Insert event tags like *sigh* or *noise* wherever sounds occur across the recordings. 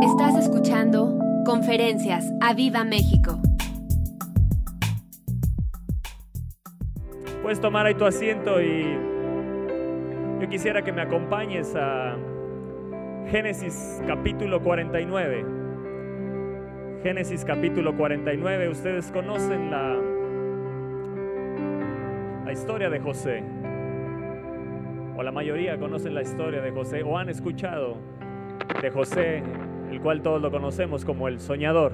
Estás escuchando Conferencias a Viva México. Puedes tomar ahí tu asiento y yo quisiera que me acompañes a Génesis capítulo 49. Génesis capítulo 49. Ustedes conocen la, la historia de José. O la mayoría conocen la historia de José o han escuchado de José el cual todos lo conocemos como el soñador.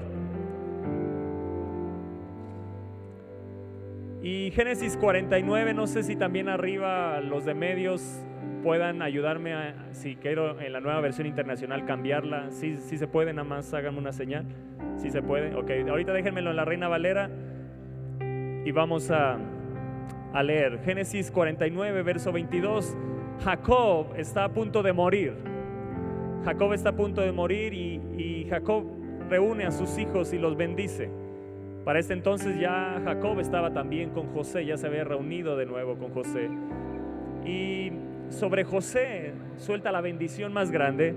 Y Génesis 49, no sé si también arriba los de medios puedan ayudarme a, si quiero en la nueva versión internacional cambiarla, si sí, se puede, nada más háganme una señal, si se puede, ok, ahorita déjenmelo en la Reina Valera y vamos a, a leer. Génesis 49, verso 22, Jacob está a punto de morir Jacob está a punto de morir y, Jacob reúne a sus hijos y los bendice. Para este entonces ya Jacob estaba también con José, ya se había reunido de nuevo con José. Y sobre José suelta la bendición más grande.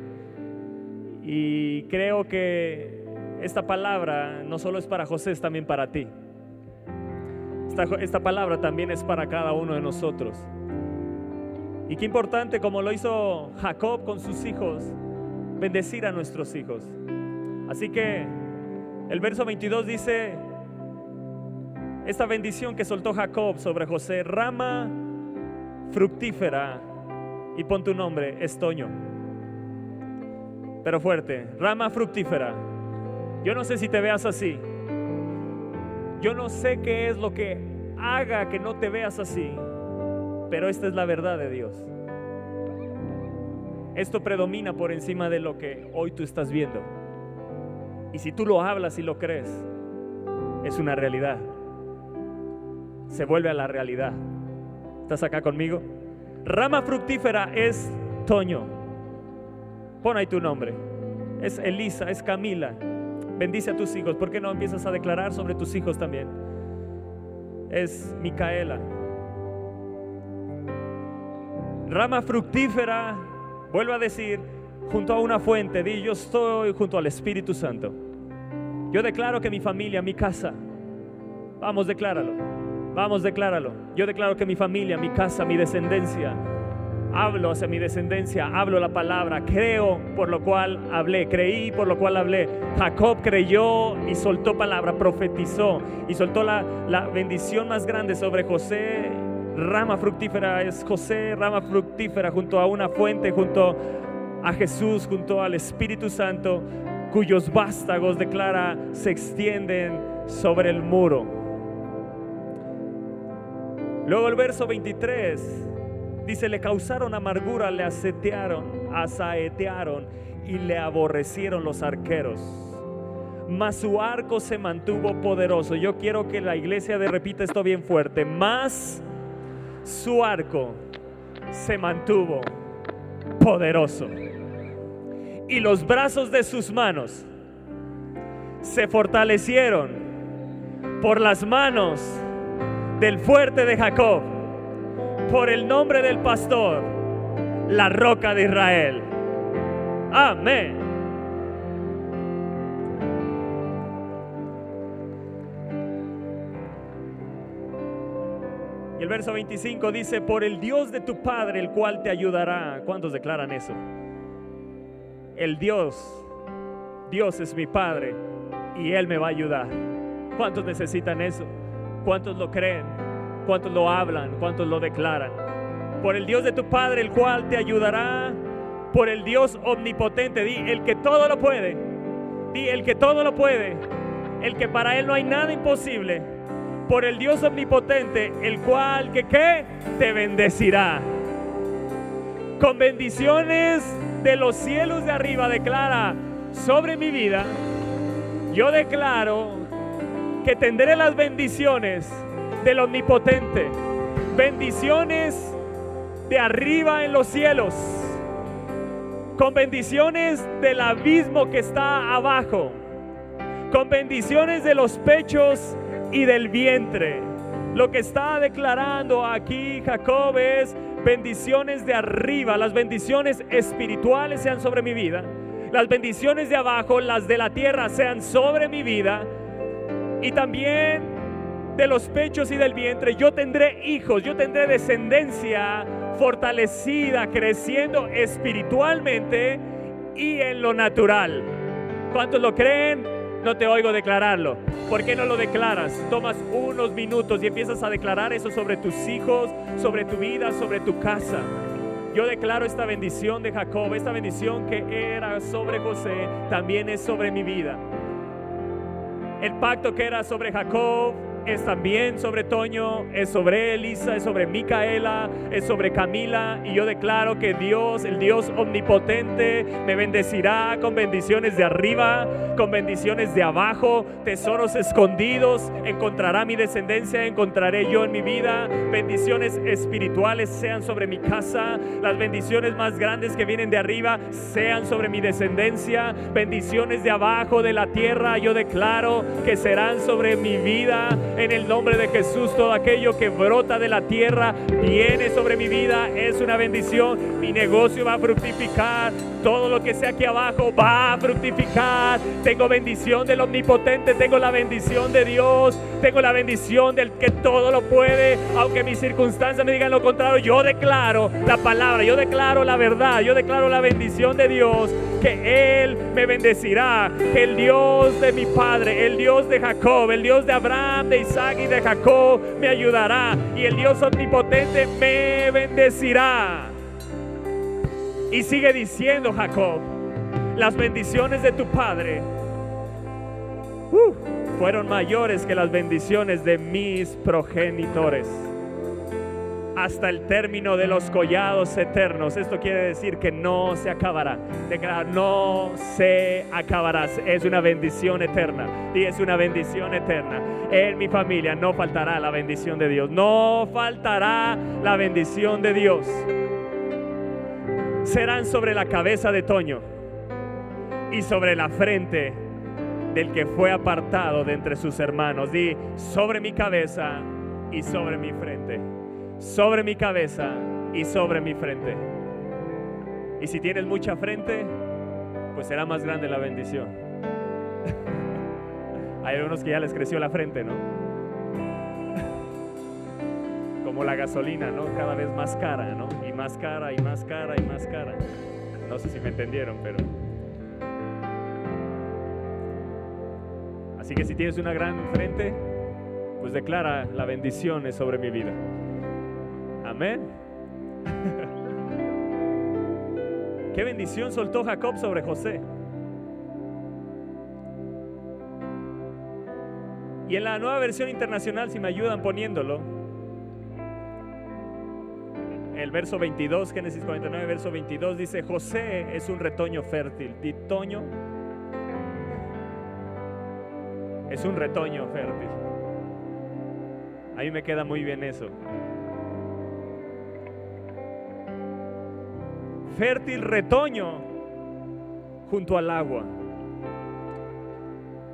Y creo que esta palabra no solo es para José, es también para ti. Esta, esta palabra también es para cada uno de nosotros. Y qué importante como lo hizo Jacob con sus hijos, bendecir a nuestros hijos. Así que el verso 22 dice, esta bendición que soltó Jacob sobre José, rama fructífera, y pon tu nombre, estoño. Pero fuerte, rama fructífera. Yo no sé si te veas así. Yo no sé qué es lo que haga que no te veas así, pero esta es la verdad de Dios. Esto predomina por encima de lo que hoy tú estás viendo. Y si tú lo hablas y lo crees, es una realidad. Se vuelve a la realidad. ¿Estás acá conmigo? Rama fructífera es Toño. Pon ahí tu nombre. Es Elisa, es Camila. Bendice a tus hijos. ¿Por qué no empiezas a declarar sobre tus hijos también? Es Micaela. Rama fructífera Vuelvo a decir, junto a una fuente, di, yo estoy junto al Espíritu Santo. Yo declaro que mi familia, mi casa, vamos, decláralo, vamos, decláralo. Yo declaro que mi familia, mi casa, mi descendencia, hablo hacia mi descendencia, hablo la palabra, creo por lo cual hablé, creí por lo cual hablé. Jacob creyó y soltó palabra, profetizó y soltó la, la bendición más grande sobre José rama fructífera es José, rama fructífera junto a una fuente, junto a Jesús, junto al Espíritu Santo, cuyos vástagos, declara, se extienden sobre el muro. Luego el verso 23 dice, le causaron amargura, le asetearon, asaetearon y le aborrecieron los arqueros. Mas su arco se mantuvo poderoso. Yo quiero que la iglesia de repita esto bien fuerte. Más su arco se mantuvo poderoso. Y los brazos de sus manos se fortalecieron por las manos del fuerte de Jacob, por el nombre del pastor, la roca de Israel. Amén. Verso 25 dice, por el Dios de tu Padre, el cual te ayudará. ¿Cuántos declaran eso? El Dios, Dios es mi Padre y Él me va a ayudar. ¿Cuántos necesitan eso? ¿Cuántos lo creen? ¿Cuántos lo hablan? ¿Cuántos lo declaran? Por el Dios de tu Padre, el cual te ayudará. Por el Dios omnipotente, di, el que todo lo puede. Di, el que todo lo puede. El que para Él no hay nada imposible por el Dios omnipotente, el cual que qué te bendecirá. Con bendiciones de los cielos de arriba declara sobre mi vida, yo declaro que tendré las bendiciones del omnipotente, bendiciones de arriba en los cielos, con bendiciones del abismo que está abajo, con bendiciones de los pechos y del vientre. Lo que está declarando aquí Jacob es bendiciones de arriba, las bendiciones espirituales sean sobre mi vida, las bendiciones de abajo, las de la tierra, sean sobre mi vida. Y también de los pechos y del vientre, yo tendré hijos, yo tendré descendencia fortalecida, creciendo espiritualmente y en lo natural. ¿Cuántos lo creen? No te oigo declararlo. ¿Por qué no lo declaras? Tomas unos minutos y empiezas a declarar eso sobre tus hijos, sobre tu vida, sobre tu casa. Yo declaro esta bendición de Jacob, esta bendición que era sobre José, también es sobre mi vida. El pacto que era sobre Jacob, es también sobre Toño, es sobre Elisa, es sobre Micaela, es sobre Camila. Y yo declaro que Dios, el Dios omnipotente, me bendecirá con bendiciones de arriba, con bendiciones de abajo, tesoros escondidos. Encontrará mi descendencia, encontraré yo en mi vida. Bendiciones espirituales sean sobre mi casa. Las bendiciones más grandes que vienen de arriba sean sobre mi descendencia. Bendiciones de abajo de la tierra, yo declaro que serán sobre mi vida en el nombre de Jesús, todo aquello que brota de la tierra viene sobre mi vida, es una bendición. Mi negocio va a fructificar. Todo lo que sea aquí abajo va a fructificar. Tengo bendición del omnipotente, tengo la bendición de Dios, tengo la bendición del que todo lo puede. Aunque mis circunstancias me digan lo contrario, yo declaro la palabra, yo declaro la verdad, yo declaro la bendición de Dios, que Él me bendecirá, que el Dios de mi Padre, el Dios de Jacob, el Dios de Abraham, Isaac y de Jacob me ayudará y el Dios omnipotente me bendecirá. Y sigue diciendo Jacob, las bendiciones de tu Padre uh, fueron mayores que las bendiciones de mis progenitores hasta el término de los collados eternos. Esto quiere decir que no se acabará. Declarar, no se acabará. Es una bendición eterna. Y es una bendición eterna. En mi familia no faltará la bendición de Dios. No faltará la bendición de Dios. Serán sobre la cabeza de Toño y sobre la frente del que fue apartado de entre sus hermanos. Di sobre mi cabeza y sobre mi frente sobre mi cabeza y sobre mi frente. Y si tienes mucha frente, pues será más grande la bendición. *laughs* Hay algunos que ya les creció la frente, ¿no? *laughs* Como la gasolina, ¿no? Cada vez más cara, ¿no? Y más cara, y más cara, y más cara. No sé si me entendieron, pero... Así que si tienes una gran frente, pues declara la bendición sobre mi vida. Amén. *laughs* Qué bendición soltó Jacob sobre José. Y en la nueva versión internacional, si me ayudan poniéndolo, el verso 22, Génesis 49, verso 22, dice, José es un retoño fértil. Ditoño es un retoño fértil. A mí me queda muy bien eso. Fértil retoño junto al agua,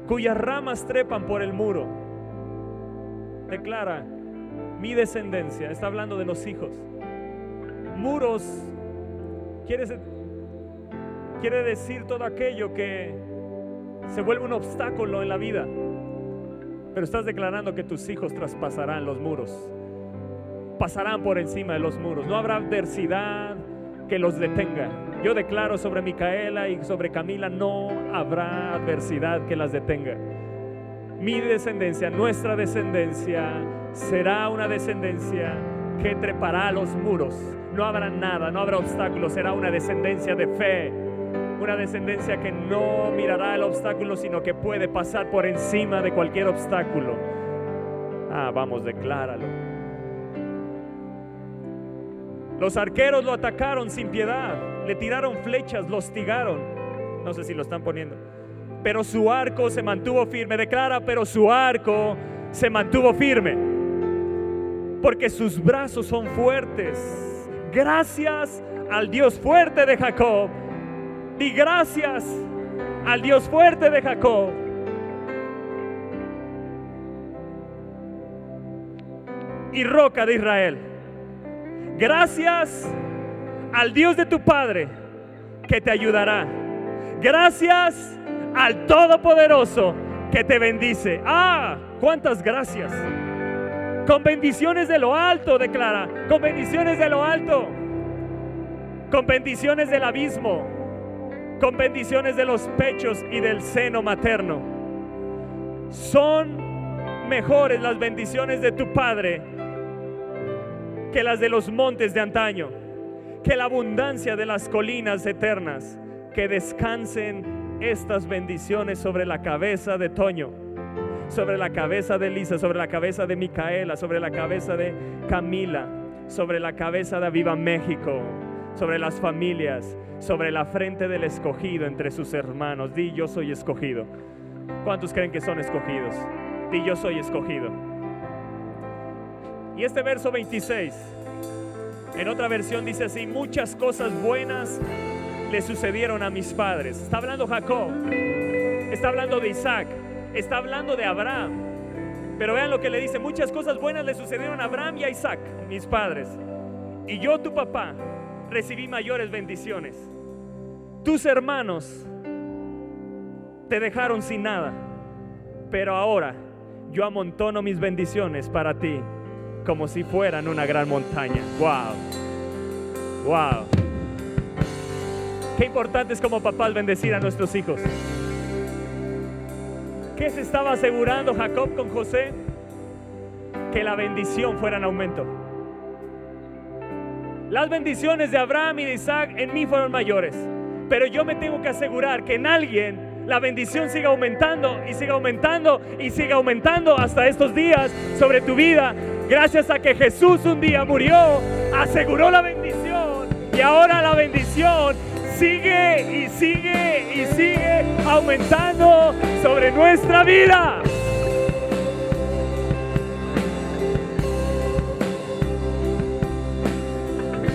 cuyas ramas trepan por el muro. Declara, mi descendencia, está hablando de los hijos. Muros quiere, quiere decir todo aquello que se vuelve un obstáculo en la vida. Pero estás declarando que tus hijos traspasarán los muros. Pasarán por encima de los muros. No habrá adversidad, que los detenga. Yo declaro sobre Micaela y sobre Camila, no habrá adversidad que las detenga. Mi descendencia, nuestra descendencia, será una descendencia que trepará los muros. No habrá nada, no habrá obstáculos, será una descendencia de fe. Una descendencia que no mirará el obstáculo, sino que puede pasar por encima de cualquier obstáculo. Ah, vamos, decláralo. Los arqueros lo atacaron sin piedad, le tiraron flechas, lo hostigaron. No sé si lo están poniendo. Pero su arco se mantuvo firme. Declara, pero su arco se mantuvo firme. Porque sus brazos son fuertes. Gracias al Dios fuerte de Jacob. Y gracias al Dios fuerte de Jacob. Y roca de Israel. Gracias al Dios de tu Padre que te ayudará. Gracias al Todopoderoso que te bendice. Ah, cuántas gracias. Con bendiciones de lo alto, declara. Con bendiciones de lo alto. Con bendiciones del abismo. Con bendiciones de los pechos y del seno materno. Son mejores las bendiciones de tu Padre que las de los montes de antaño, que la abundancia de las colinas eternas, que descansen estas bendiciones sobre la cabeza de Toño, sobre la cabeza de Lisa, sobre la cabeza de Micaela, sobre la cabeza de Camila, sobre la cabeza de Aviva México, sobre las familias, sobre la frente del escogido entre sus hermanos. Di yo soy escogido. ¿Cuántos creen que son escogidos? Di yo soy escogido. Y este verso 26, en otra versión dice así, muchas cosas buenas le sucedieron a mis padres. Está hablando Jacob, está hablando de Isaac, está hablando de Abraham. Pero vean lo que le dice, muchas cosas buenas le sucedieron a Abraham y a Isaac, mis padres. Y yo, tu papá, recibí mayores bendiciones. Tus hermanos te dejaron sin nada, pero ahora yo amontono mis bendiciones para ti como si fueran una gran montaña. Wow. Wow. Qué importante es como papás bendecir a nuestros hijos. ¿Qué se estaba asegurando Jacob con José? Que la bendición fuera en aumento. Las bendiciones de Abraham y de Isaac en mí fueron mayores. Pero yo me tengo que asegurar que en alguien la bendición siga aumentando y siga aumentando y siga aumentando hasta estos días sobre tu vida Gracias a que Jesús un día murió, aseguró la bendición y ahora la bendición sigue y sigue y sigue aumentando sobre nuestra vida.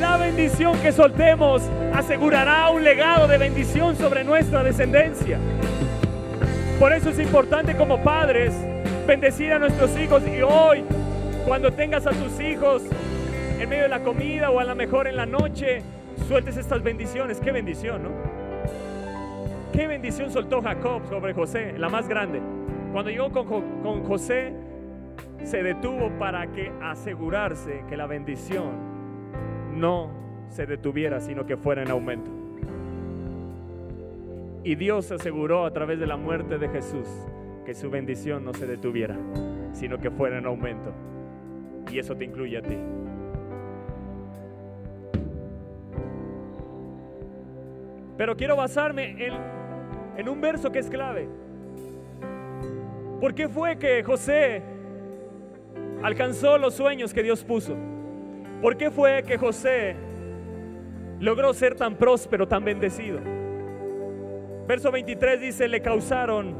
La bendición que soltemos asegurará un legado de bendición sobre nuestra descendencia. Por eso es importante como padres bendecir a nuestros hijos y hoy cuando tengas a tus hijos en medio de la comida o a lo mejor en la noche, sueltes estas bendiciones. Qué bendición, ¿no? Qué bendición soltó Jacob sobre José, la más grande. Cuando llegó con, con José, se detuvo para que asegurarse que la bendición no se detuviera, sino que fuera en aumento. Y Dios aseguró a través de la muerte de Jesús que su bendición no se detuviera, sino que fuera en aumento y eso te incluye a ti. Pero quiero basarme en, en un verso que es clave. ¿Por qué fue que José alcanzó los sueños que Dios puso? ¿Por qué fue que José logró ser tan próspero, tan bendecido? Verso 23 dice, le causaron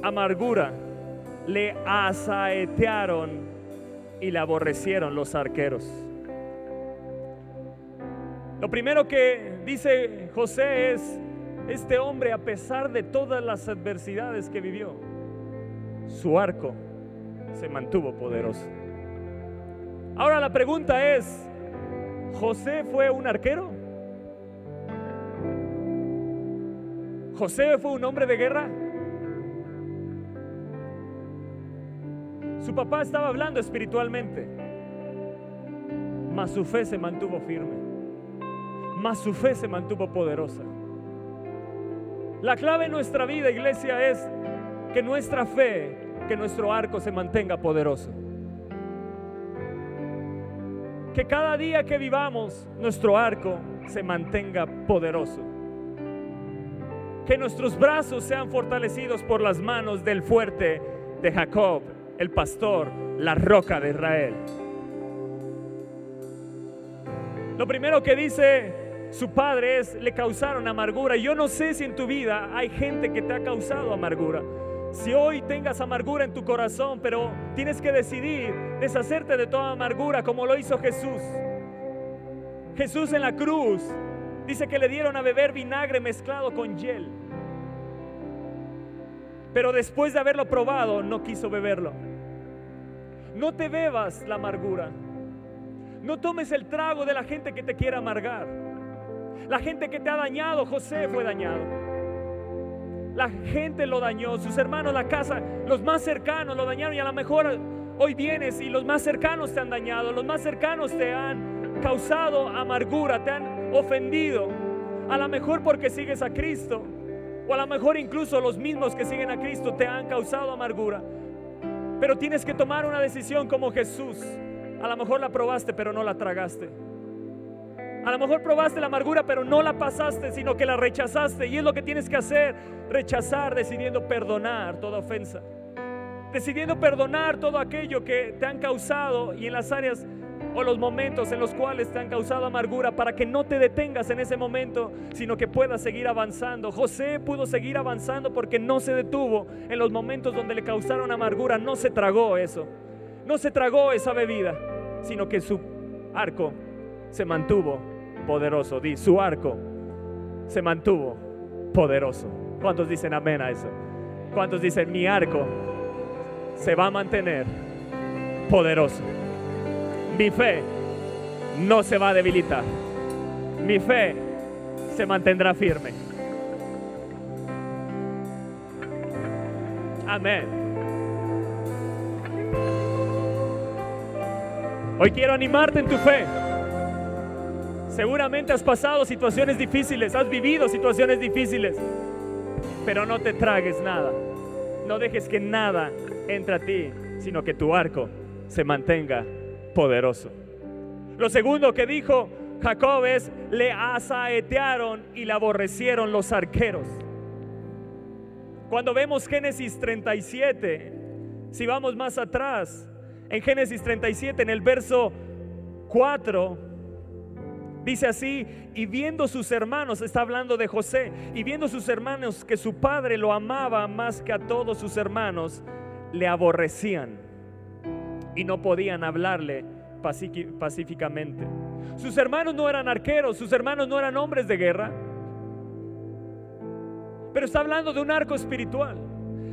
amargura, le asaetearon y le aborrecieron los arqueros. Lo primero que dice José es, este hombre a pesar de todas las adversidades que vivió, su arco se mantuvo poderoso. Ahora la pregunta es, ¿José fue un arquero? ¿José fue un hombre de guerra? Su papá estaba hablando espiritualmente, mas su fe se mantuvo firme, mas su fe se mantuvo poderosa. La clave en nuestra vida, iglesia, es que nuestra fe, que nuestro arco se mantenga poderoso. Que cada día que vivamos, nuestro arco se mantenga poderoso. Que nuestros brazos sean fortalecidos por las manos del fuerte de Jacob el pastor, la roca de Israel. Lo primero que dice su padre es, le causaron amargura. Yo no sé si en tu vida hay gente que te ha causado amargura. Si hoy tengas amargura en tu corazón, pero tienes que decidir deshacerte de toda amargura como lo hizo Jesús. Jesús en la cruz dice que le dieron a beber vinagre mezclado con hiel. Pero después de haberlo probado, no quiso beberlo. No te bebas la amargura. No tomes el trago de la gente que te quiere amargar. La gente que te ha dañado, José fue dañado. La gente lo dañó, sus hermanos, la casa, los más cercanos lo dañaron y a lo mejor hoy vienes y los más cercanos te han dañado, los más cercanos te han causado amargura, te han ofendido. A lo mejor porque sigues a Cristo, o a lo mejor incluso los mismos que siguen a Cristo te han causado amargura. Pero tienes que tomar una decisión como Jesús. A lo mejor la probaste, pero no la tragaste. A lo mejor probaste la amargura, pero no la pasaste, sino que la rechazaste. Y es lo que tienes que hacer, rechazar, decidiendo perdonar toda ofensa. Decidiendo perdonar todo aquello que te han causado y en las áreas o los momentos en los cuales te han causado amargura para que no te detengas en ese momento, sino que puedas seguir avanzando. José pudo seguir avanzando porque no se detuvo en los momentos donde le causaron amargura, no se tragó eso, no se tragó esa bebida, sino que su arco se mantuvo poderoso. Di, su arco se mantuvo poderoso. ¿Cuántos dicen amén a eso? ¿Cuántos dicen mi arco se va a mantener poderoso? Mi fe no se va a debilitar. Mi fe se mantendrá firme. Amén. Hoy quiero animarte en tu fe. Seguramente has pasado situaciones difíciles, has vivido situaciones difíciles, pero no te tragues nada. No dejes que nada entre a ti, sino que tu arco se mantenga poderoso. Lo segundo que dijo Jacob es, le asaetearon y le aborrecieron los arqueros. Cuando vemos Génesis 37, si vamos más atrás, en Génesis 37, en el verso 4, dice así, y viendo sus hermanos, está hablando de José, y viendo sus hermanos que su padre lo amaba más que a todos sus hermanos, le aborrecían y no podían hablarle pacíficamente. Sus hermanos no eran arqueros, sus hermanos no eran hombres de guerra. Pero está hablando de un arco espiritual.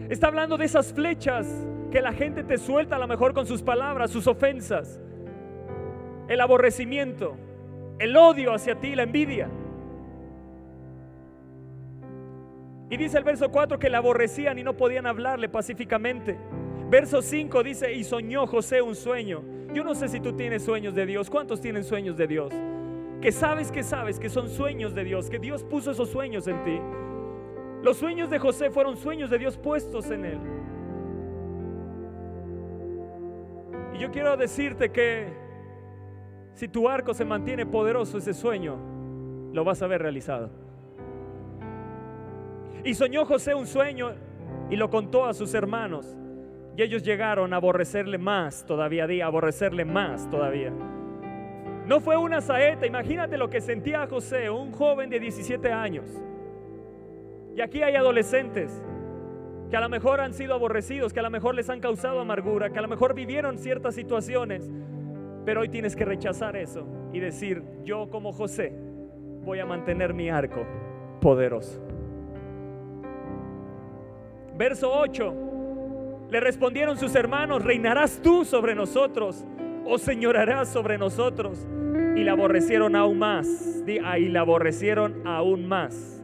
Está hablando de esas flechas que la gente te suelta a lo mejor con sus palabras, sus ofensas, el aborrecimiento, el odio hacia ti, la envidia. Y dice el verso 4 que le aborrecían y no podían hablarle pacíficamente. Verso 5 dice, y soñó José un sueño. Yo no sé si tú tienes sueños de Dios. ¿Cuántos tienen sueños de Dios? Que sabes que sabes que son sueños de Dios, que Dios puso esos sueños en ti. Los sueños de José fueron sueños de Dios puestos en él. Y yo quiero decirte que si tu arco se mantiene poderoso, ese sueño lo vas a ver realizado. Y soñó José un sueño y lo contó a sus hermanos. Y ellos llegaron a aborrecerle más todavía, a aborrecerle más todavía. No fue una saeta, imagínate lo que sentía José, un joven de 17 años. Y aquí hay adolescentes que a lo mejor han sido aborrecidos, que a lo mejor les han causado amargura, que a lo mejor vivieron ciertas situaciones, pero hoy tienes que rechazar eso y decir, yo como José voy a mantener mi arco poderoso. Verso 8. Le respondieron sus hermanos, ¿reinarás tú sobre nosotros o señorarás sobre nosotros? Y la aborrecieron aún más, y la aborrecieron aún más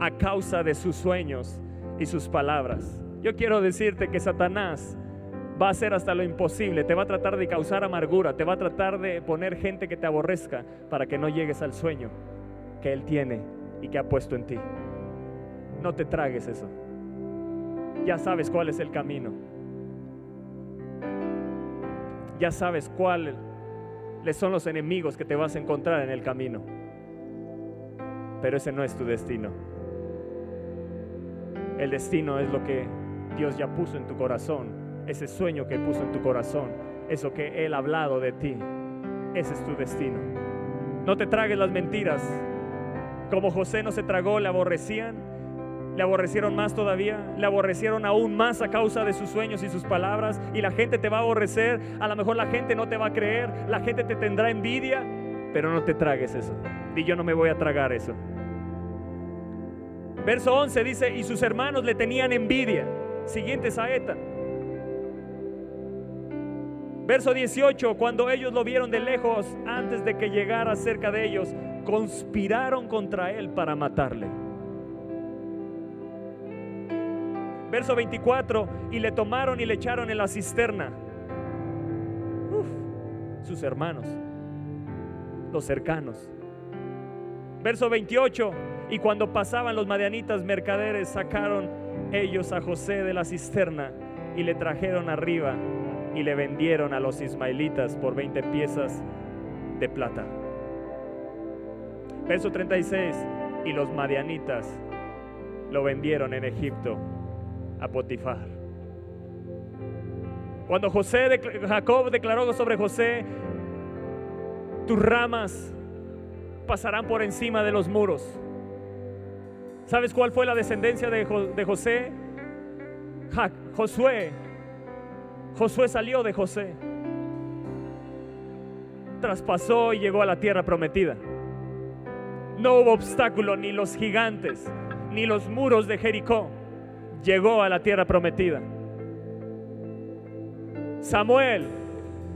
a causa de sus sueños y sus palabras. Yo quiero decirte que Satanás va a hacer hasta lo imposible, te va a tratar de causar amargura, te va a tratar de poner gente que te aborrezca para que no llegues al sueño que Él tiene y que ha puesto en ti. No te tragues eso ya sabes cuál es el camino. Ya sabes cuáles son los enemigos que te vas a encontrar en el camino. Pero ese no es tu destino. El destino es lo que Dios ya puso en tu corazón, ese sueño que puso en tu corazón, eso que Él ha hablado de ti. Ese es tu destino. No te tragues las mentiras. Como José no se tragó, le aborrecían, le aborrecieron más todavía, le aborrecieron aún más a causa de sus sueños y sus palabras. Y la gente te va a aborrecer, a lo mejor la gente no te va a creer, la gente te tendrá envidia, pero no te tragues eso. Y yo no me voy a tragar eso. Verso 11 dice, y sus hermanos le tenían envidia. Siguiente saeta. Verso 18, cuando ellos lo vieron de lejos, antes de que llegara cerca de ellos, conspiraron contra él para matarle. Verso 24, y le tomaron y le echaron en la cisterna. sus hermanos, los cercanos. Verso 28, y cuando pasaban los madianitas mercaderes, sacaron ellos a José de la cisterna y le trajeron arriba y le vendieron a los ismaelitas por 20 piezas de plata. Verso 36, y los madianitas lo vendieron en Egipto a Potifar. Cuando José, Jacob declaró sobre José, tus ramas pasarán por encima de los muros. ¿Sabes cuál fue la descendencia de, José? Josué. Josué salió de José. Traspasó y llegó a la tierra prometida. No hubo obstáculo, ni los gigantes, ni los muros de Jericó. Llegó a la tierra prometida. Samuel,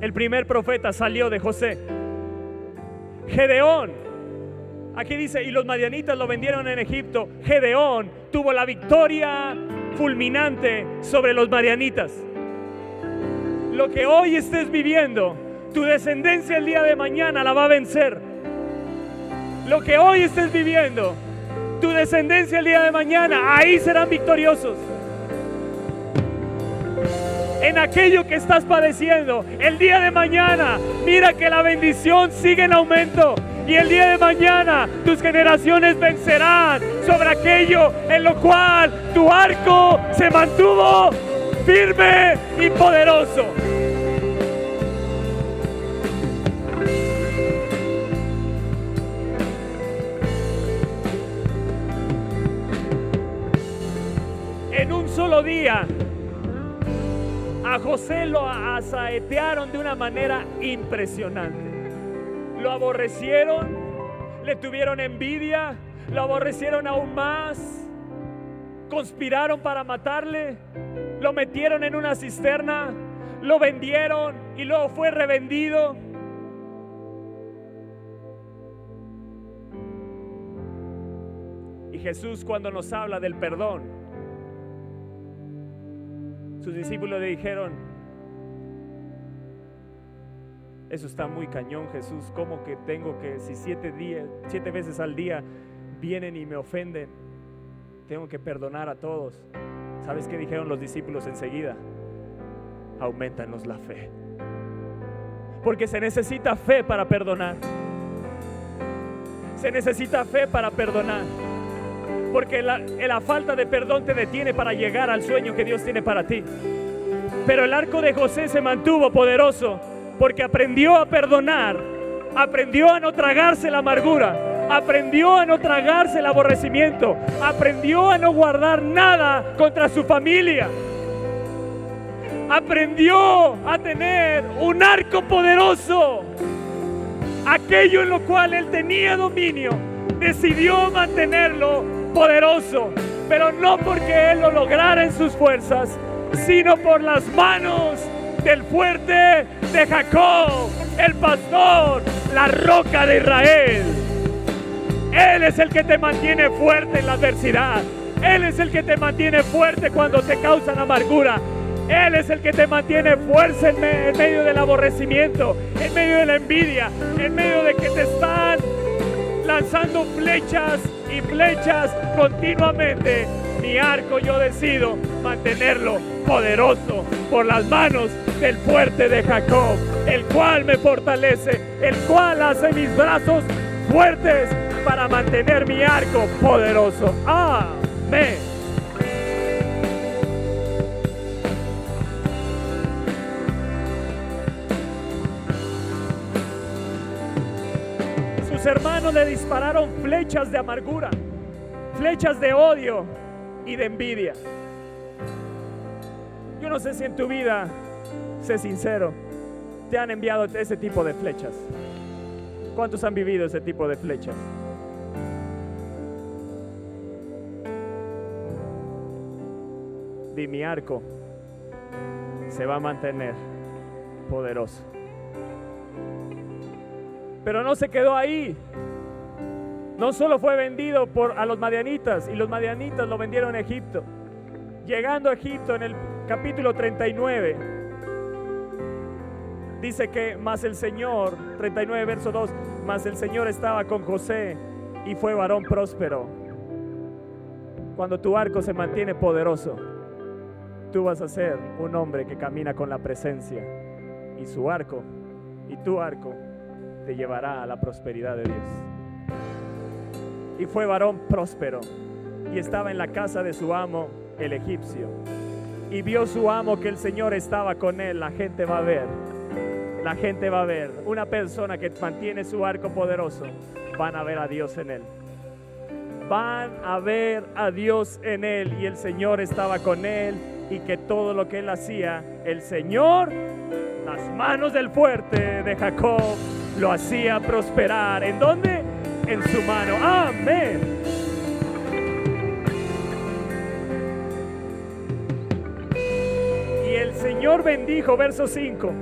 el primer profeta, salió de José. Gedeón, aquí dice, y los madianitas lo vendieron en Egipto. Gedeón tuvo la victoria fulminante sobre los madianitas. Lo que hoy estés viviendo, tu descendencia el día de mañana la va a vencer. Lo que hoy estés viviendo, tu descendencia el día de mañana, ahí serán victoriosos. En aquello que estás padeciendo, el día de mañana, mira que la bendición sigue en aumento. Y el día de mañana tus generaciones vencerán sobre aquello en lo cual tu arco se mantuvo firme y poderoso. Solo día, a José lo asaetearon de una manera impresionante. Lo aborrecieron, le tuvieron envidia, lo aborrecieron aún más conspiraron para matarle, lo metieron en una cisterna, lo vendieron y luego fue revendido. Y Jesús cuando nos habla del perdón, sus discípulos le dijeron, eso está muy cañón Jesús, ¿cómo que tengo que, si siete, días, siete veces al día vienen y me ofenden, tengo que perdonar a todos. ¿Sabes qué dijeron los discípulos enseguida? Aumentanos la fe. Porque se necesita fe para perdonar. Se necesita fe para perdonar. Porque la, falta de perdón te detiene para llegar al sueño que Dios tiene para ti. Pero el arco de José se mantuvo poderoso porque aprendió a perdonar, aprendió a no tragarse la amargura, aprendió a no tragarse el aborrecimiento, aprendió a no guardar nada contra su familia, aprendió a tener un arco poderoso, aquello en lo cual él tenía dominio, decidió mantenerlo poderoso, pero no porque él lo lograra en sus fuerzas, sino por las manos del fuerte de Jacob, el pastor, la roca de Israel. Él es el que te mantiene fuerte en la adversidad. Él es el que te mantiene fuerte cuando te causan amargura. Él es el que te mantiene fuerza en, medio del aborrecimiento, en medio de la envidia, en medio de que te están lanzando flechas y flechas continuamente. Mi arco yo decido mantenerlo poderoso por las manos del fuerte de Jacob, el cual me fortalece, el cual hace mis brazos fuertes para mantener mi arco poderoso. Amén. Hermanos le dispararon flechas de amargura, flechas de odio y de envidia. Yo no sé si en tu vida, sé sincero, te han enviado ese tipo de flechas. ¿Cuántos han vivido ese tipo de flechas? Di mi arco se va a mantener poderoso. Pero no se quedó ahí. No solo fue vendido por, a los madianitas y los madianitas lo vendieron a Egipto. Llegando a Egipto en el capítulo 39, dice que más el Señor, 39 verso 2, más el Señor estaba con José y fue varón próspero. Cuando tu arco se mantiene poderoso, tú vas a ser un hombre que camina con la presencia y su arco y tu arco te llevará a la prosperidad de Dios y fue varón próspero y estaba en la casa de su amo, el egipcio. Y vio su amo que el Señor estaba con él. La gente va a ver, la gente va a ver. Una persona que mantiene su arco poderoso, van a ver a Dios en él. Van a ver a Dios en él y el Señor estaba con él y que todo lo que él hacía, el Señor, las manos del fuerte de Jacob, lo hacía prosperar. ¿En dónde? en su mano. Amén. Y el Señor bendijo, verso 5,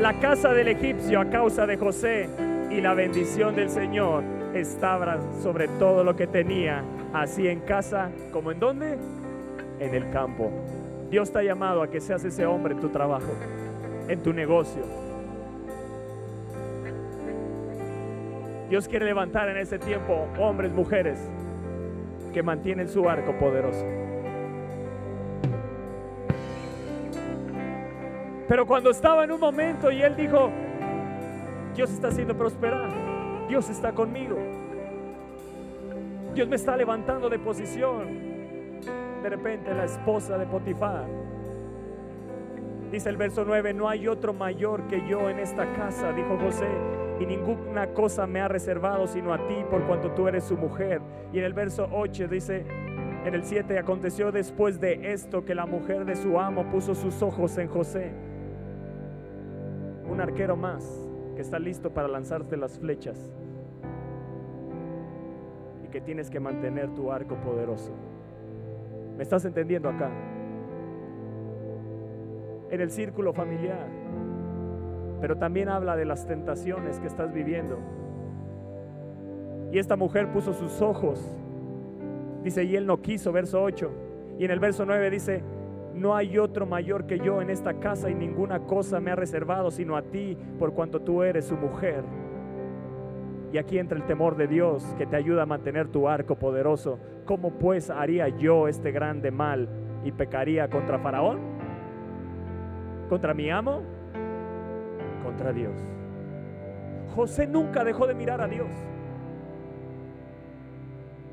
la casa del egipcio a causa de José y la bendición del Señor estaba sobre todo lo que tenía, así en casa como en dónde? En el campo. Dios te llamado a que seas ese hombre en tu trabajo, en tu negocio, Dios quiere levantar en ese tiempo hombres, mujeres que mantienen su arco poderoso. Pero cuando estaba en un momento y él dijo, Dios está haciendo prosperar, Dios está conmigo, Dios me está levantando de posición. De repente la esposa de Potifar, dice el verso 9, no hay otro mayor que yo en esta casa, dijo José y ninguna cosa me ha reservado sino a ti por cuanto tú eres su mujer. Y en el verso 8 dice, en el 7 aconteció después de esto que la mujer de su amo puso sus ojos en José. Un arquero más que está listo para lanzarte las flechas y que tienes que mantener tu arco poderoso. ¿Me estás entendiendo acá? En el círculo familiar pero también habla de las tentaciones que estás viviendo. Y esta mujer puso sus ojos, dice, y él no quiso, verso 8. Y en el verso 9 dice, no hay otro mayor que yo en esta casa y ninguna cosa me ha reservado sino a ti, por cuanto tú eres su mujer. Y aquí entra el temor de Dios que te ayuda a mantener tu arco poderoso. ¿Cómo pues haría yo este grande mal y pecaría contra Faraón? ¿Contra mi amo? Contra Dios. José nunca dejó de mirar a Dios.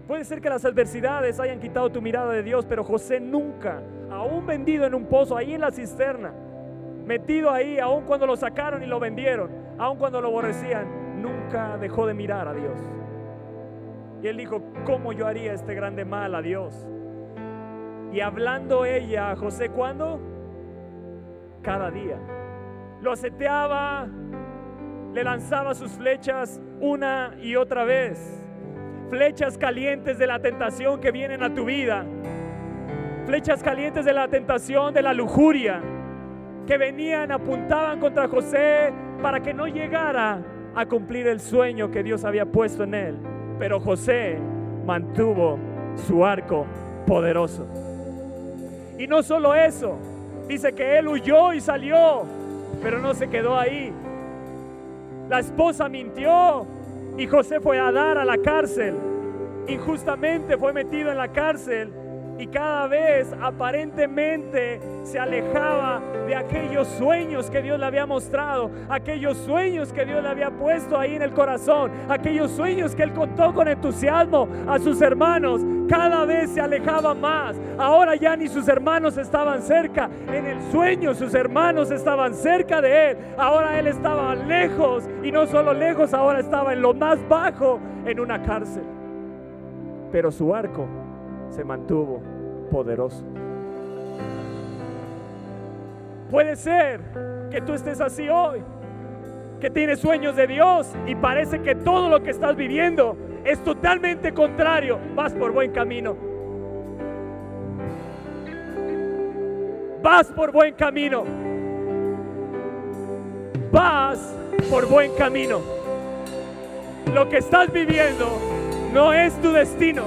Puede ser que las adversidades hayan quitado tu mirada de Dios, pero José nunca, aún vendido en un pozo, ahí en la cisterna, metido ahí, aún cuando lo sacaron y lo vendieron, aún cuando lo aborrecían, nunca dejó de mirar a Dios. Y él dijo, ¿cómo yo haría este grande mal a Dios? Y hablando ella a José, ¿cuándo? Cada día lo aseteaba, le lanzaba sus flechas una y otra vez. Flechas calientes de la tentación que vienen a tu vida. Flechas calientes de la tentación, de la lujuria, que venían, apuntaban contra José para que no llegara a cumplir el sueño que Dios había puesto en él. Pero José mantuvo su arco poderoso. Y no solo eso, dice que él huyó y salió pero no se quedó ahí. La esposa mintió y José fue a dar a la cárcel. Injustamente fue metido en la cárcel y cada vez aparentemente se alejaba de aquellos sueños que Dios le había mostrado, aquellos sueños que Dios le había puesto ahí en el corazón, aquellos sueños que él contó con entusiasmo a sus hermanos, cada vez se alejaba más. Ahora ya ni sus hermanos estaban cerca, en el sueño sus hermanos estaban cerca de él, ahora él estaba lejos y no solo lejos, ahora estaba en lo más bajo, en una cárcel. Pero su arco se mantuvo poderoso. Puede ser que tú estés así hoy, que tienes sueños de Dios y parece que todo lo que estás viviendo es totalmente contrario. Vas por buen camino. Vas por buen camino. Vas por buen camino. Lo que estás viviendo No es tu destino,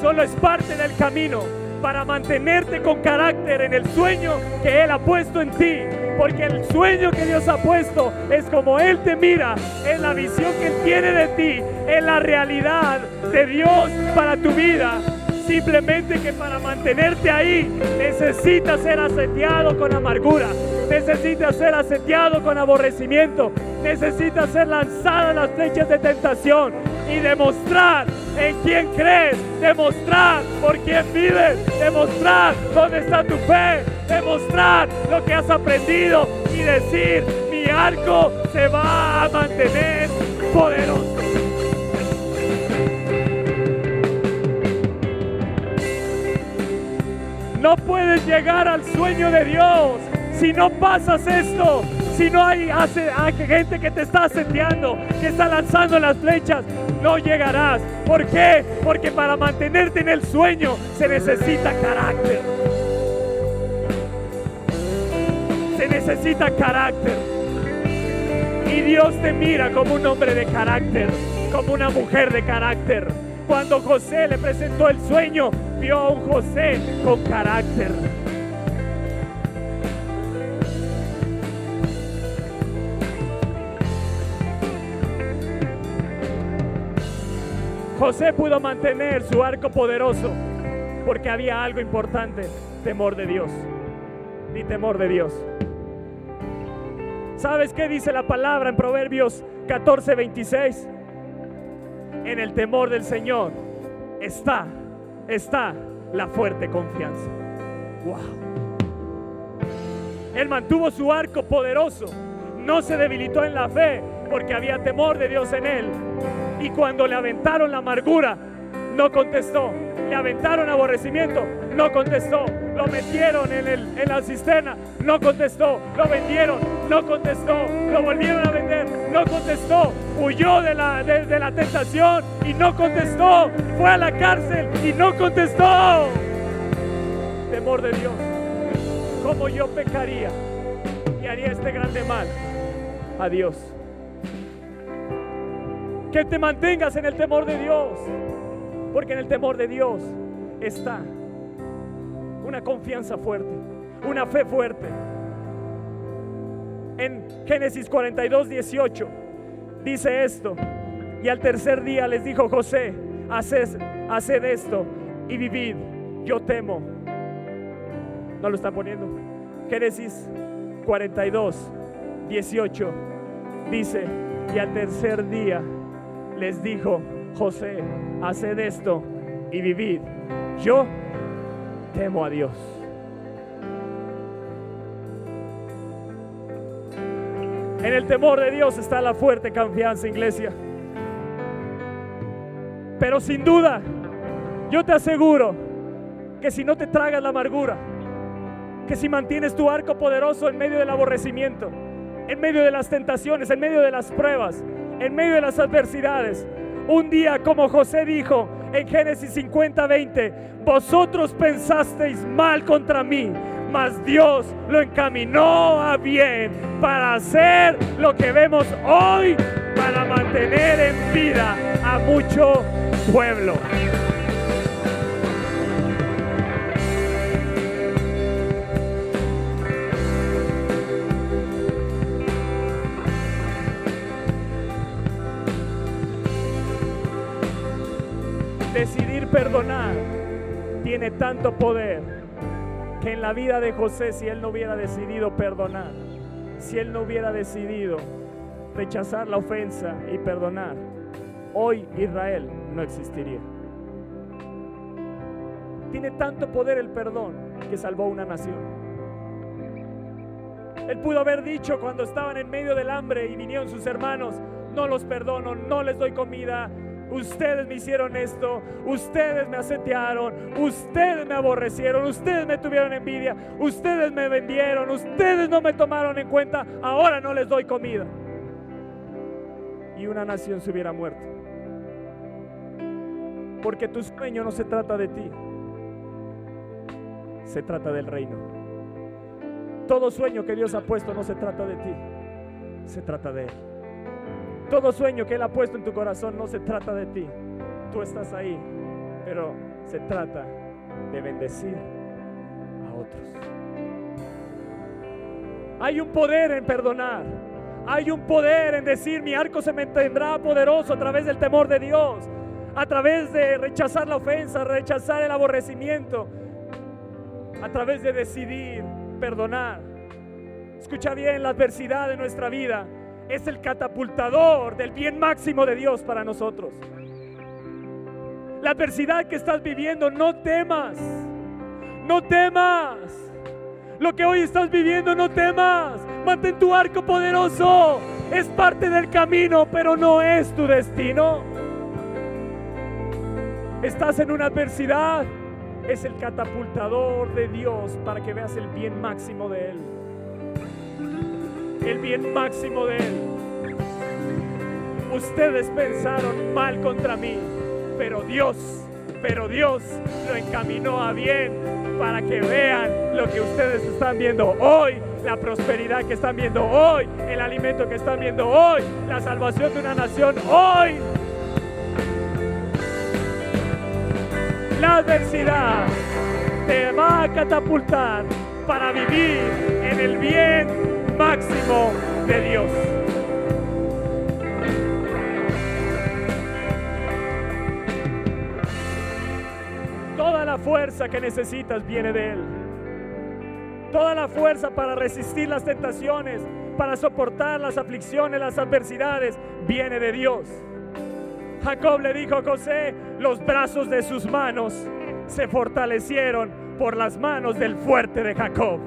solo es parte del camino para mantenerte con carácter en el sueño que Él ha puesto en ti. Porque el sueño que Dios ha puesto es como Él te mira, es la visión que Él tiene de ti, es la realidad de Dios para tu vida. Simplemente que para mantenerte ahí necesitas ser aseteado con amargura, necesitas ser aseteado con aborrecimiento, necesitas ser lanzado en las flechas de tentación y demostrar en quién crees, demostrar por quién vives, demostrar dónde está tu fe, demostrar lo que has aprendido y decir, mi arco se va a mantener poderoso. No puedes llegar al sueño de Dios si no pasas esto. Si no hay, hay gente que te está aseteando, que está lanzando las flechas, no llegarás. ¿Por qué? Porque para mantenerte en el sueño se necesita carácter. Se necesita carácter. Y Dios te mira como un hombre de carácter, como una mujer de carácter. Cuando José le presentó el sueño, vio a un José con carácter. José pudo mantener su arco poderoso porque había algo importante, temor de Dios. Ni temor de Dios. ¿Sabes qué dice la palabra en Proverbios 14, 26? En el temor del Señor está, está la fuerte confianza. Wow. Él mantuvo su arco poderoso, no se debilitó en la fe porque había temor de Dios en él y cuando le aventaron la amargura, no contestó. Le aventaron aborrecimiento, no contestó. Lo metieron en, el, en la cisterna, no contestó. Lo vendieron, no contestó. Lo volvieron a vender, no contestó. Huyó de la, de la tentación y no contestó. Fue a la cárcel y no contestó. Temor de Dios. ¿Cómo yo pecaría y haría este grande mal a Dios? Que te mantengas en el temor de Dios, porque en el temor de Dios está una confianza fuerte, una fe fuerte. En Génesis 42, 18 dice esto, y al tercer día les dijo José, haced, esto y vivid, yo temo. No lo está poniendo. Génesis 42, 18 dice, y al tercer día les dijo, José, haced esto y vivid. Yo temo a Dios. En el temor de Dios está la fuerte confianza, iglesia. Pero sin duda, yo te aseguro que si no te tragas la amargura, que si mantienes tu arco poderoso en medio del aborrecimiento, en medio de las tentaciones, en medio de las pruebas, en medio de las adversidades. Un día, como José dijo en Génesis 50, 20, vosotros pensasteis mal contra mí, mas Dios lo encaminó a bien para hacer lo que vemos hoy, para mantener en vida a mucho pueblo. Perdonar tiene tanto poder que en la vida de José, si él no hubiera decidido perdonar, si él no hubiera decidido rechazar la ofensa y perdonar, hoy Israel no existiría. Tiene tanto poder el perdón que salvó una nación. Él pudo haber dicho cuando estaban en medio del hambre y vinieron sus hermanos, no los perdono, no les doy comida, Ustedes me hicieron esto, ustedes me asetearon, ustedes me aborrecieron, ustedes me tuvieron envidia, ustedes me vendieron, ustedes no me tomaron en cuenta, ahora no les doy comida. Y una nación se hubiera muerto. Porque tu sueño no se trata de ti, se trata del reino. Todo sueño que Dios ha puesto no se trata de ti, se trata de Él. Todo sueño que Él ha puesto en tu corazón no se trata de ti, Tú estás ahí, pero se trata de bendecir a otros. Hay un poder en perdonar. Hay un poder en decir mi arco se mantendrá poderoso a través del temor de Dios, a través de rechazar la ofensa, rechazar el aborrecimiento, a través de decidir perdonar. Escucha bien, la adversidad de nuestra vida es el catapultador del bien máximo de Dios para nosotros. La adversidad que estás viviendo, no temas, no temas. Lo que hoy estás viviendo, no temas. Mantén tu arco poderoso. Es parte del camino, pero no es tu destino. Estás en una adversidad. Es el catapultador de Dios para que veas el bien máximo de Él el bien máximo de Él. Ustedes pensaron mal contra mí, pero Dios, pero Dios lo encaminó a bien para que vean lo que ustedes están viendo hoy, la prosperidad que están viendo hoy, el alimento que están viendo hoy, la salvación de una nación hoy. La adversidad te va a catapultar para vivir en el bien máximo de Dios. Toda la fuerza que necesitas viene de Él. Toda la fuerza para resistir las tentaciones, para soportar las aflicciones, las adversidades, viene de Dios. Jacob le dijo a José, los brazos de sus manos se fortalecieron por las manos del fuerte de Jacob.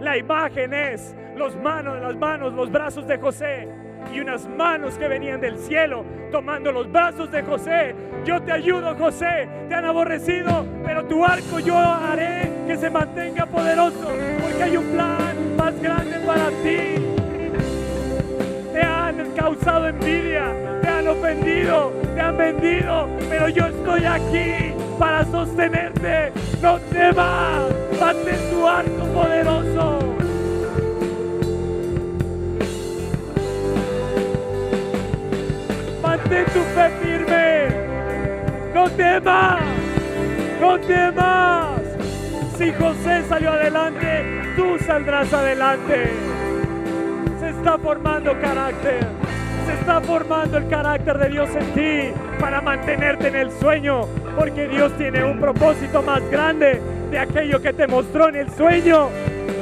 La imagen es los manos, las manos, los brazos de José y unas manos que venían del cielo tomando los brazos de José. Yo te ayudo, José. Te han aborrecido, pero tu arco yo haré que se mantenga poderoso, porque hay un plan más grande para ti. Te han causado envidia, te han ofendido, te han vendido, pero yo estoy aquí para sostenerte. No temas, mantén tu arco poderoso. Mantén tu fe firme. No temas, no temas. Si José salió adelante, tú saldrás adelante. Se está formando carácter se está formando el carácter de Dios en ti para mantenerte en el sueño, porque Dios tiene un propósito más grande de aquello que te mostró en el sueño.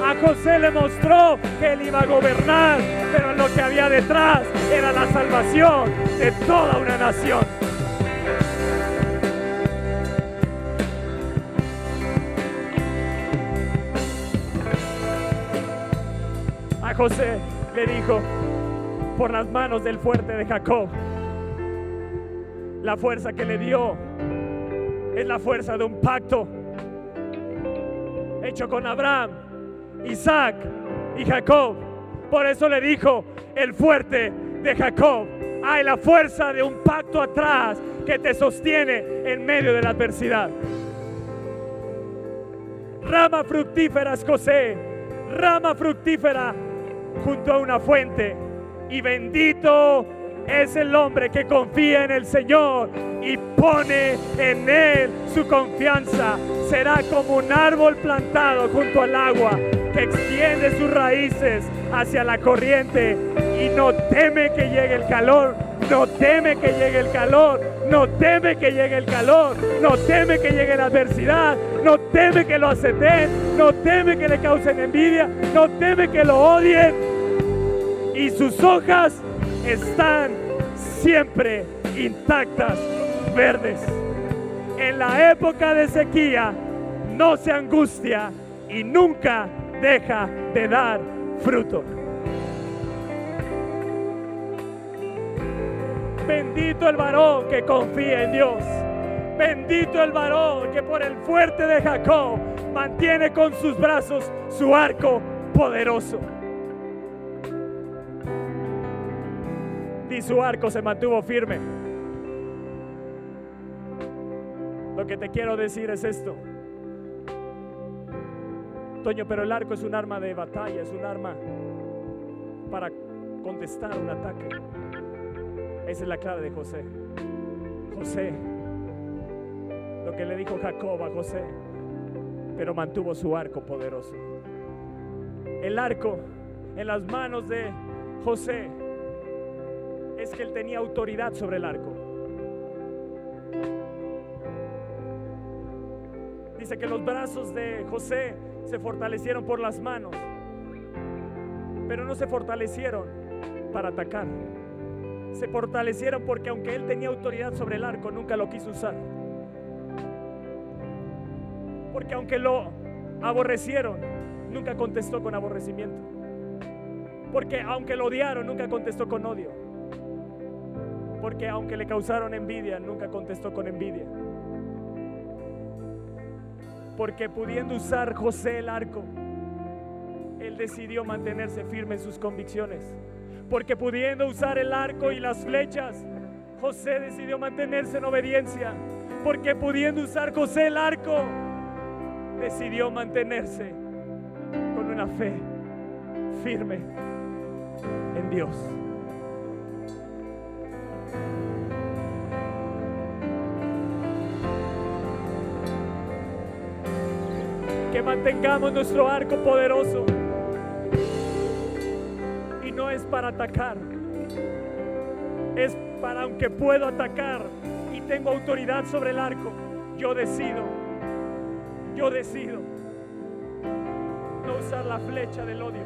A José le mostró que él iba a gobernar, pero lo que había detrás era la salvación de toda una nación. A José le dijo, por las manos del fuerte de Jacob. La fuerza que le dio es la fuerza de un pacto hecho con Abraham, Isaac y Jacob. Por eso le dijo el fuerte de Jacob. Hay la fuerza de un pacto atrás que te sostiene en medio de la adversidad. Rama fructífera José, rama fructífera junto a una fuente y bendito es el hombre que confía en el Señor y pone en Él su confianza. Será como un árbol plantado junto al agua que extiende sus raíces hacia la corriente y no teme que llegue el calor, no teme que llegue el calor, no teme que llegue el calor, no teme que llegue la adversidad, no teme que lo aceten, no teme que le causen envidia, no teme que lo odien, y sus hojas están siempre intactas, verdes. En la época de sequía no se angustia y nunca deja de dar fruto. Bendito el varón que confía en Dios. Bendito el varón que por el fuerte de Jacob mantiene con sus brazos su arco poderoso. Y su arco se mantuvo firme. Lo que te quiero decir es esto. Toño, pero el arco es un arma de batalla, es un arma para contestar un ataque. Esa es la clave de José. José, lo que le dijo Jacob a José, pero mantuvo su arco poderoso. El arco en las manos de José él tenía autoridad sobre el arco. Dice que los brazos de José se fortalecieron por las manos, pero no se fortalecieron para atacar. Se fortalecieron porque aunque él tenía autoridad sobre el arco, nunca lo quiso usar. Porque aunque lo aborrecieron, nunca contestó con aborrecimiento. Porque aunque lo odiaron, nunca contestó con odio. Porque aunque le causaron envidia, nunca contestó con envidia porque pudiendo usar José el arco, él decidió mantenerse firme en sus convicciones. Porque pudiendo usar el arco y las flechas, José decidió mantenerse en obediencia. Porque pudiendo usar José el arco, decidió mantenerse con una fe firme en Dios. Que mantengamos nuestro arco poderoso. Y no es para atacar, es para aunque puedo atacar y tengo autoridad sobre el arco, yo decido, yo decido no usar la flecha del odio,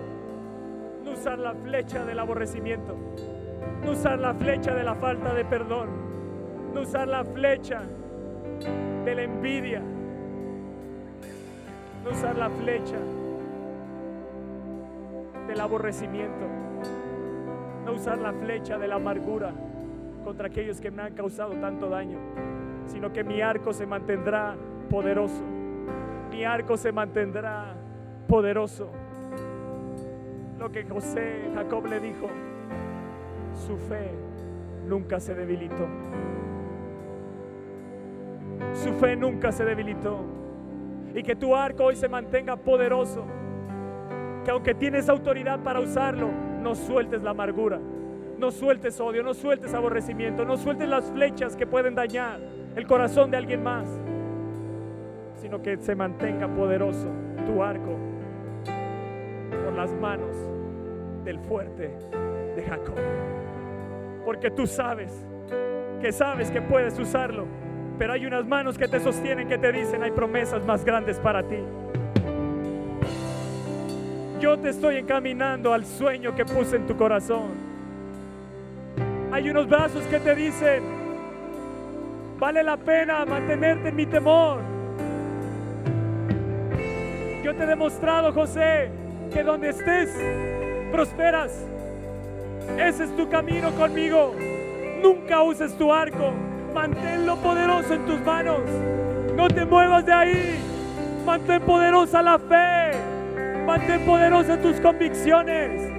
no usar la flecha del aborrecimiento, no usar la flecha de la falta de perdón, no usar la flecha de la envidia no usar la flecha del aborrecimiento, no usar la flecha de la amargura contra aquellos que me han causado tanto daño, sino que mi arco se mantendrá poderoso, mi arco se mantendrá poderoso. Lo que José, Jacob le dijo, su fe nunca se debilitó. Su fe nunca se debilitó y que tu arco hoy se mantenga poderoso. Que aunque tienes autoridad para usarlo, no sueltes la amargura, no sueltes odio, no sueltes aborrecimiento, no sueltes las flechas que pueden dañar el corazón de alguien más, sino que se mantenga poderoso tu arco por las manos del fuerte de Jacob. Porque tú sabes que sabes que puedes usarlo pero hay unas manos que te sostienen, que te dicen, hay promesas más grandes para ti. Yo te estoy encaminando al sueño que puse en tu corazón. Hay unos brazos que te dicen, vale la pena mantenerte en mi temor. Yo te he demostrado, José, que donde estés, prosperas. Ese es tu camino conmigo. Nunca uses tu arco Manténlo poderoso en tus manos. No te muevas de ahí. Mantén poderosa la fe. Mantén poderosa tus convicciones.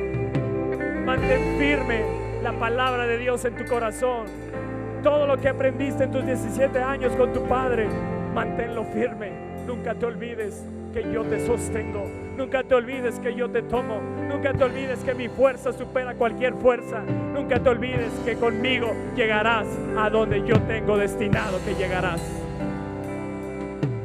Mantén firme la palabra de Dios en tu corazón. Todo lo que aprendiste en tus 17 años con tu padre, manténlo firme. Nunca te olvides que yo te sostengo. Nunca te olvides que yo te tomo. Nunca te olvides que mi fuerza supera cualquier fuerza. Nunca te olvides que conmigo llegarás a donde yo tengo destinado que llegarás.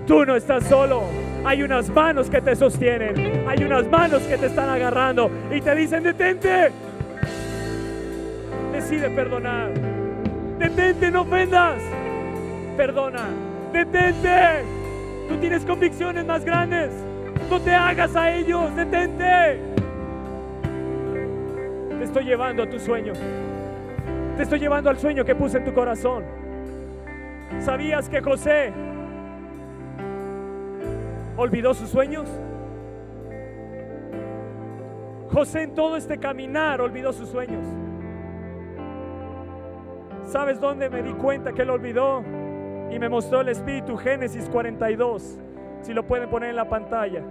Tú no estás solo. Hay unas manos que te sostienen. Hay unas manos que te están agarrando y te dicen, detente. Decide perdonar. Detente, no ofendas. Perdona. Detente. Tú tienes convicciones más grandes. No te hagas a ellos. Detente. Te estoy llevando a tu sueño. Te estoy llevando al sueño que puse en tu corazón. ¿Sabías que José olvidó sus sueños? José en todo este caminar olvidó sus sueños. ¿Sabes dónde me di cuenta que él olvidó? Y me mostró el Espíritu Génesis 42. Si lo pueden poner en la pantalla.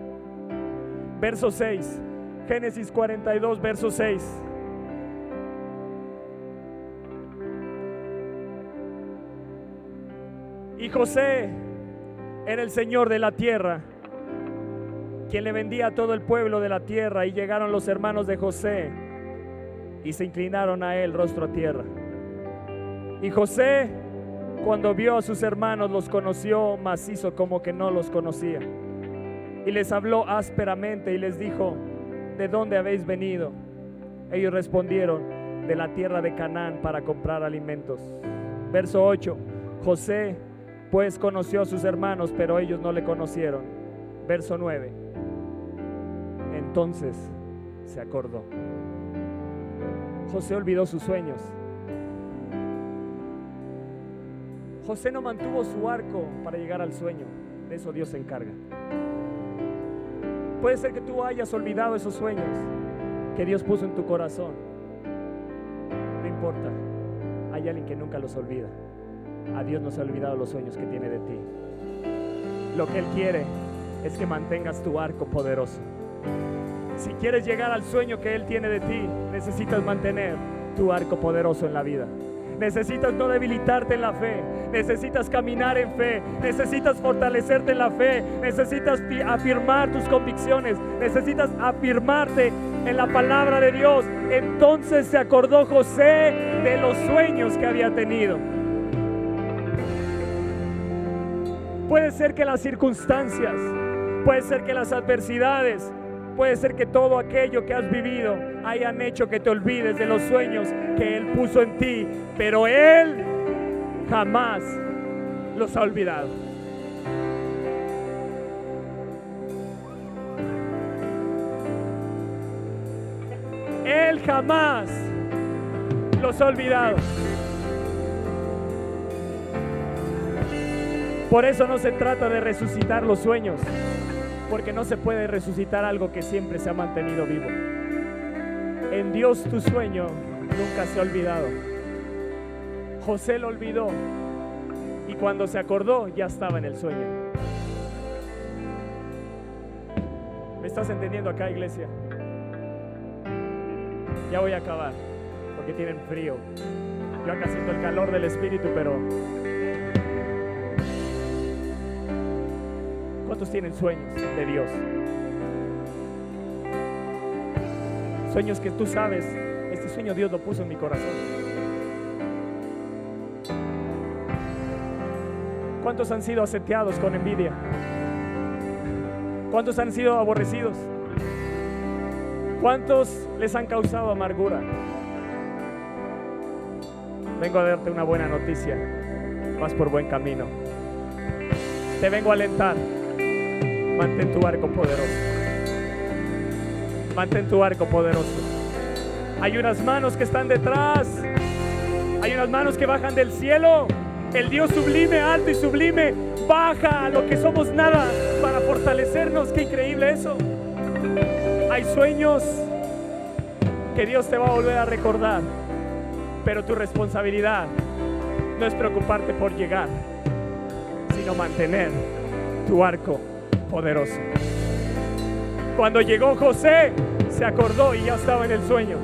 Verso 6. Génesis 42, verso 6. Y José era el Señor de la tierra, quien le vendía a todo el pueblo de la tierra. Y llegaron los hermanos de José y se inclinaron a él rostro a tierra. Y José Cuando vio a sus hermanos los conoció, mas hizo como que no los conocía. Y les habló ásperamente y les dijo, ¿de dónde habéis venido? Ellos respondieron, de la tierra de Canaán para comprar alimentos. Verso 8, José pues conoció a sus hermanos, pero ellos no le conocieron. Verso 9, entonces se acordó. José olvidó sus sueños. José no mantuvo su arco para llegar al sueño. De eso Dios se encarga. Puede ser que tú hayas olvidado esos sueños que Dios puso en tu corazón. No importa. Hay alguien que nunca los olvida. A Dios no se ha olvidado los sueños que tiene de ti. Lo que Él quiere es que mantengas tu arco poderoso. Si quieres llegar al sueño que Él tiene de ti, necesitas mantener tu arco poderoso en la vida. Necesitas no debilitarte en la fe. Necesitas caminar en fe. Necesitas fortalecerte en la fe. Necesitas afirmar tus convicciones. Necesitas afirmarte en la palabra de Dios. Entonces se acordó José de los sueños que había tenido. Puede ser que las circunstancias, puede ser que las adversidades, Puede ser que todo aquello que has vivido hayan hecho que te olvides de los sueños que Él puso en ti, pero Él jamás los ha olvidado. Él jamás los ha olvidado. Por eso no se trata de resucitar los sueños porque no se puede resucitar algo que siempre se ha mantenido vivo. En Dios tu sueño nunca se ha olvidado. José lo olvidó y cuando se acordó ya estaba en el sueño. ¿Me estás entendiendo acá, iglesia? Ya voy a acabar porque tienen frío. Yo acá siento el calor del Espíritu, pero ¿Cuántos tienen sueños de Dios? Sueños que tú sabes, este sueño Dios lo puso en mi corazón. ¿Cuántos han sido aseteados con envidia? ¿Cuántos han sido aborrecidos? ¿Cuántos les han causado amargura? Vengo a darte una buena noticia. Vas por buen camino. Te vengo a alentar. Mantén tu arco poderoso. Mantén tu arco poderoso. Hay unas manos que están detrás. Hay unas manos que bajan del cielo. El Dios sublime, alto y sublime, baja a lo que somos nada para fortalecernos. Qué increíble eso. Hay sueños que Dios te va a volver a recordar. Pero tu responsabilidad no es preocuparte por llegar, sino mantener tu arco poderoso. Cuando llegó José, se acordó y ya estaba en el sueño.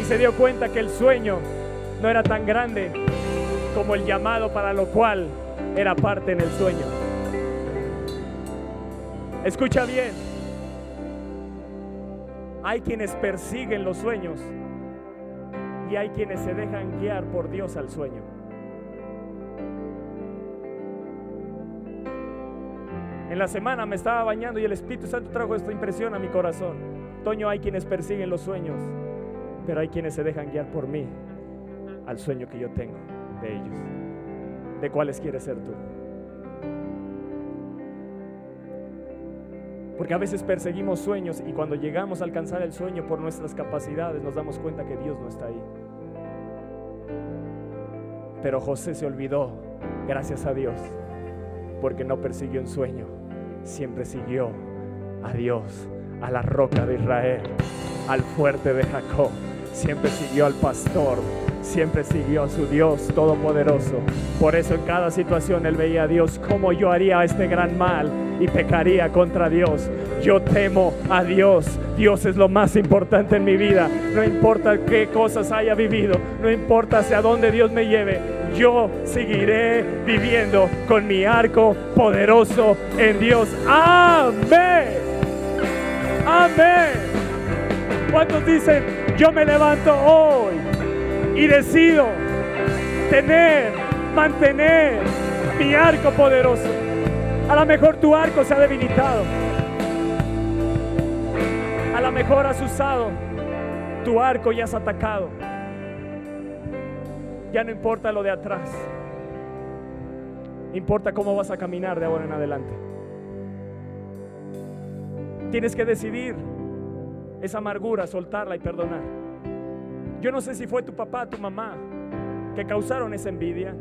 Y se dio cuenta que el sueño no era tan grande como el llamado para lo cual era parte en el sueño. Escucha bien. Hay quienes persiguen los sueños y hay quienes se dejan guiar por Dios al sueño. En la semana me estaba bañando y el Espíritu Santo trajo esta impresión a mi corazón. Toño, hay quienes persiguen los sueños, pero hay quienes se dejan guiar por mí al sueño que yo tengo de ellos. ¿De cuáles quieres ser tú? Porque a veces perseguimos sueños y cuando llegamos a alcanzar el sueño por nuestras capacidades nos damos cuenta que Dios no está ahí. Pero José se olvidó, gracias a Dios, porque no persiguió un sueño siempre siguió a Dios, a la roca de Israel, al fuerte de Jacob. Siempre siguió al pastor, siempre siguió a su Dios todopoderoso. Por eso en cada situación él veía a Dios como yo haría este gran mal y pecaría contra Dios. Yo temo a Dios. Dios es lo más importante en mi vida. No importa qué cosas haya vivido, no importa hacia dónde Dios me lleve yo seguiré viviendo con mi arco poderoso en Dios. Amén. Amén. ¿Cuántos dicen, yo me levanto hoy y decido mantener, mantener mi arco poderoso. A lo mejor tu arco se ha debilitado. A lo mejor has usado tu arco y has atacado. Ya no importa lo de atrás. Importa cómo vas a caminar de ahora en adelante. Tienes que decidir esa amargura, soltarla y perdonar. Yo no sé si fue tu papá, tu mamá, que causaron esa envidia,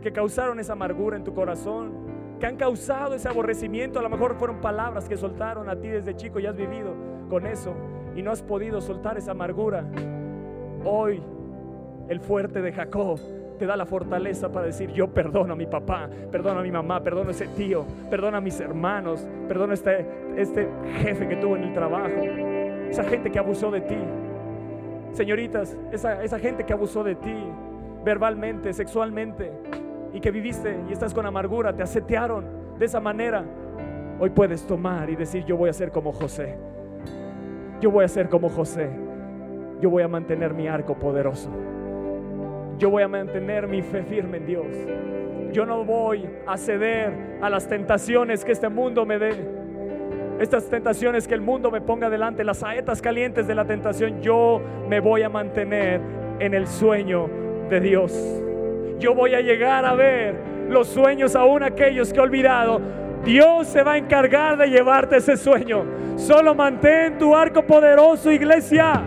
que causaron esa amargura en tu corazón, que han causado ese aborrecimiento. A lo mejor fueron palabras que soltaron a ti desde chico y has vivido con eso y no has podido soltar esa amargura. Hoy, el fuerte de Jacob te da la fortaleza para decir, yo perdono a mi papá, perdono a mi mamá, perdono a ese tío, perdono a mis hermanos, perdono a este, este jefe que tuvo en el trabajo, esa gente que abusó de ti. Señoritas, esa, esa gente que abusó de ti verbalmente, sexualmente, y que viviste y estás con amargura, te asetearon de esa manera, hoy puedes tomar y decir, yo voy a ser como José. Yo voy a ser como José. Yo voy a mantener mi arco poderoso. Yo voy a mantener mi fe firme en Dios. Yo no voy a ceder a las tentaciones que este mundo me dé. Estas tentaciones que el mundo me ponga delante, las saetas calientes de la tentación, yo me voy a mantener en el sueño de Dios. Yo voy a llegar a ver los sueños aún aquellos que he olvidado. Dios se va a encargar de llevarte ese sueño. Solo mantén tu arco poderoso, iglesia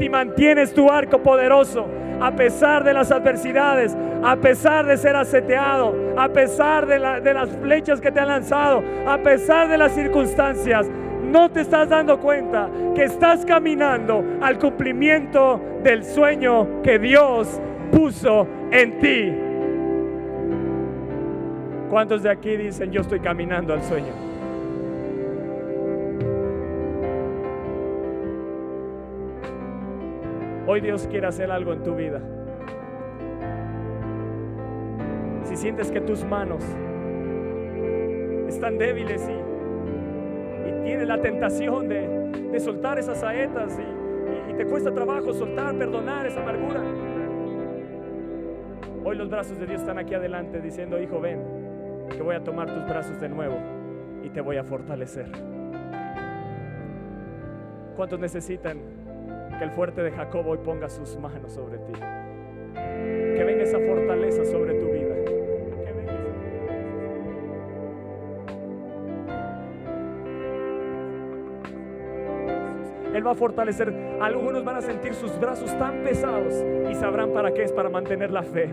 si mantienes tu arco poderoso, a pesar de las adversidades, a pesar de ser aseteado, a pesar de, las flechas que te han lanzado, a pesar de las circunstancias, no te estás dando cuenta que estás caminando al cumplimiento del sueño que Dios puso en ti. ¿Cuántos de aquí dicen yo estoy caminando al sueño? Hoy Dios quiere hacer algo en tu vida. Si sientes que tus manos están débiles y, y tienes la tentación de, soltar esas saetas y, y te cuesta trabajo soltar, perdonar esa amargura. Hoy los brazos de Dios están aquí adelante diciendo, hijo, ven, que voy a tomar tus brazos de nuevo y te voy a fortalecer. ¿Cuántos necesitan que el fuerte de Jacob hoy ponga sus manos sobre ti. Que venga esa fortaleza sobre tu vida. Él va a fortalecer. Algunos van a sentir sus brazos tan pesados y sabrán para qué es, para mantener la fe.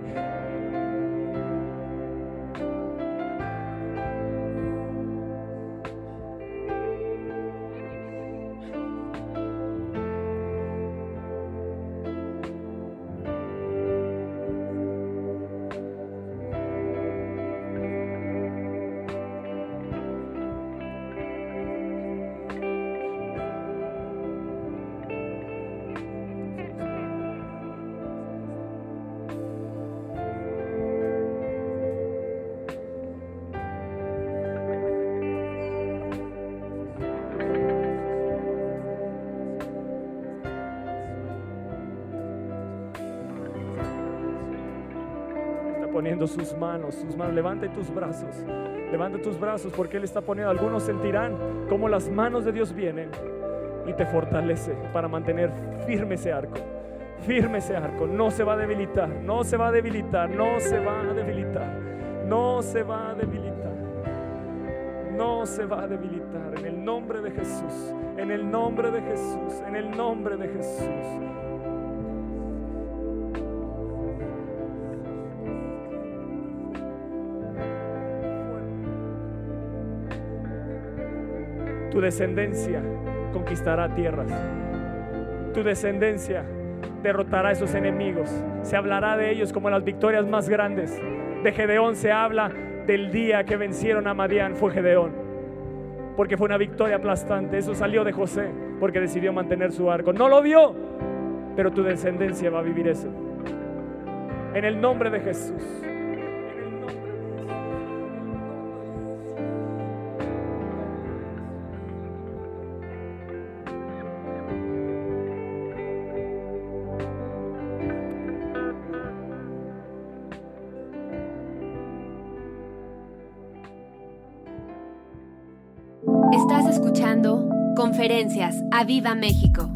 Poniendo sus manos, sus manos. Levante tus brazos, levante tus brazos porque Él está poniendo. Algunos sentirán como las manos de Dios vienen y te fortalece para mantener firme ese arco. Firme ese arco, no se va a debilitar, no se va a debilitar, no se va a debilitar, no se va a debilitar, no se va a debilitar. En el nombre de Jesús, en el nombre de Jesús, en el nombre de Jesús. Tu descendencia conquistará tierras. Tu descendencia derrotará a esos enemigos. Se hablará de ellos como las victorias más grandes. De Gedeón se habla del día que vencieron a Madián, fue Gedeón. Porque fue una victoria aplastante. Eso salió de José porque decidió mantener su arco. No lo vio, pero tu descendencia va a vivir eso. En el nombre de Jesús. Conferencias a Viva México.